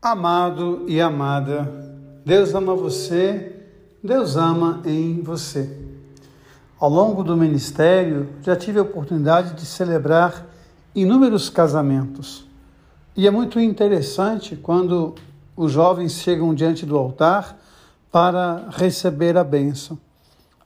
Amado e amada, Deus ama você, Deus ama em você. Ao longo do ministério, já tive a oportunidade de celebrar inúmeros casamentos. E é muito interessante quando os jovens chegam diante do altar para receber a bênção.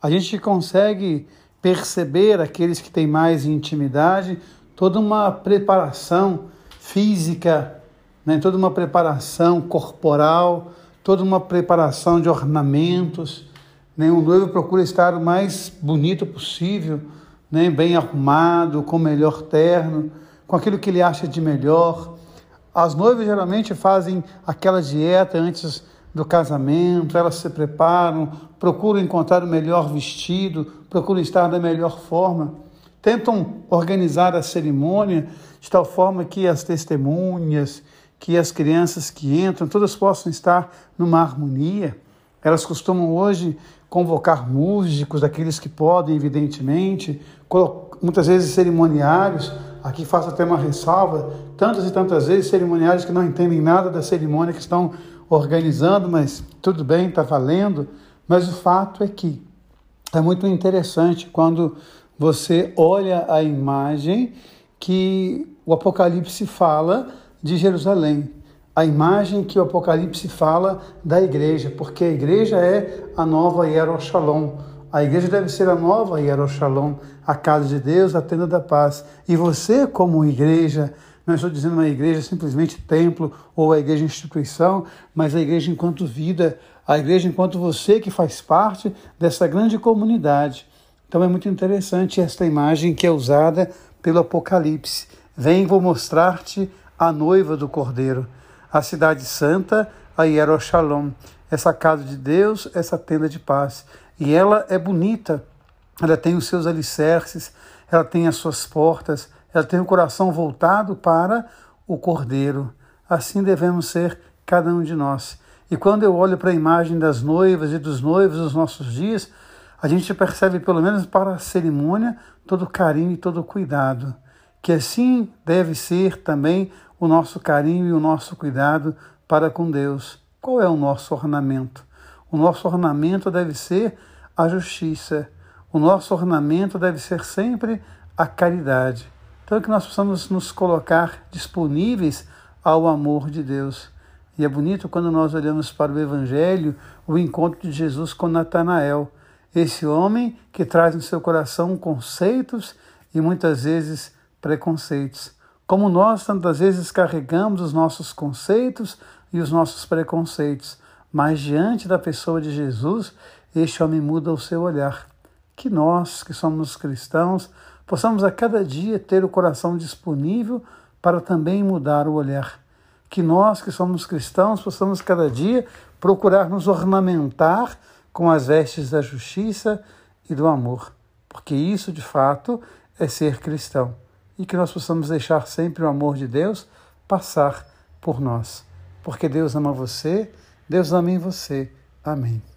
A gente consegue perceber aqueles que têm mais intimidade, toda uma preparação física, né, toda uma preparação corporal, toda uma preparação de ornamentos. Né, o noivo procura estar o mais bonito possível, né, bem arrumado, com o melhor terno, com aquilo que ele acha de melhor. As noivas geralmente fazem aquela dieta antes do casamento, elas se preparam, procuram encontrar o melhor vestido, procuram estar da melhor forma, tentam organizar a cerimônia de tal forma que as testemunhas, que as crianças que entram, todas possam estar numa harmonia. Elas costumam hoje convocar músicos, daqueles que podem, evidentemente, muitas vezes cerimoniários. Aqui faço até uma ressalva: tantas e tantas vezes cerimoniários que não entendem nada da cerimônia que estão organizando, mas tudo bem, está valendo. Mas o fato é que é muito interessante quando você olha a imagem que o Apocalipse fala de Jerusalém, a imagem que o Apocalipse fala da igreja, porque a igreja é a nova Yerushalom. A igreja deve ser a nova Yerushalom, a casa de Deus, a tenda da paz. E você, como igreja, não estou dizendo uma igreja simplesmente templo ou a igreja instituição, mas a igreja enquanto vida, a igreja enquanto você que faz parte dessa grande comunidade. Então é muito interessante esta imagem que é usada pelo Apocalipse. Vem, vou mostrar-te a noiva do Cordeiro, a cidade santa, a Yerushalom, essa casa de Deus, essa tenda de paz. E ela é bonita, ela tem os seus alicerces, ela tem as suas portas, ela tem o coração voltado para o Cordeiro. Assim devemos ser cada um de nós. E quando eu olho para a imagem das noivas e dos noivos nos nossos dias, a gente percebe, pelo menos para a cerimônia, todo o carinho e todo o cuidado. Que assim deve ser também o nosso carinho e o nosso cuidado para com Deus. Qual é o nosso ornamento? O nosso ornamento deve ser a justiça. O nosso ornamento deve ser sempre a caridade. Então, que nós possamos nos colocar disponíveis ao amor de Deus. E é bonito quando nós olhamos para o Evangelho, o encontro de Jesus com Natanael, esse homem que traz no seu coração conceitos e muitas vezes preconceitos como nós tantas vezes carregamos os nossos conceitos e os nossos preconceitos, mas diante da pessoa de Jesus, este homem muda o seu olhar. Que nós, que somos cristãos, possamos a cada dia ter o coração disponível para também mudar o olhar. Que nós, que somos cristãos, possamos cada dia procurar nos ornamentar com as vestes da justiça e do amor, porque isso de fato é ser cristão e que nós possamos deixar sempre o amor de Deus passar por nós. Porque Deus ama você, Deus ama em você. Amém.